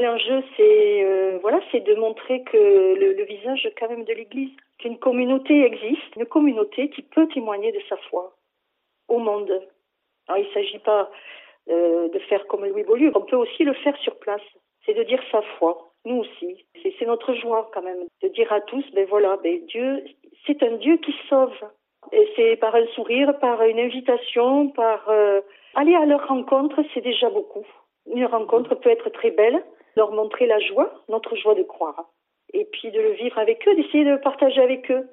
L'enjeu, c'est euh, voilà, c'est de montrer que le, visage quand même de l'Église, qu'une communauté existe, une communauté qui peut témoigner de sa foi au monde. Il ne s'agit pas euh, de faire comme Louis Beaulieu, on peut aussi le faire sur place. C'est de dire sa foi, nous aussi. C'est notre joie quand même de dire à tous, ben voilà, ben Dieu, c'est un Dieu qui sauve. Et c'est par un sourire, par une invitation, par euh, aller à leur rencontre, c'est déjà beaucoup. Une rencontre peut être très belle, leur montrer la joie, notre joie de croire, et puis de le vivre avec eux, d'essayer de le partager avec eux.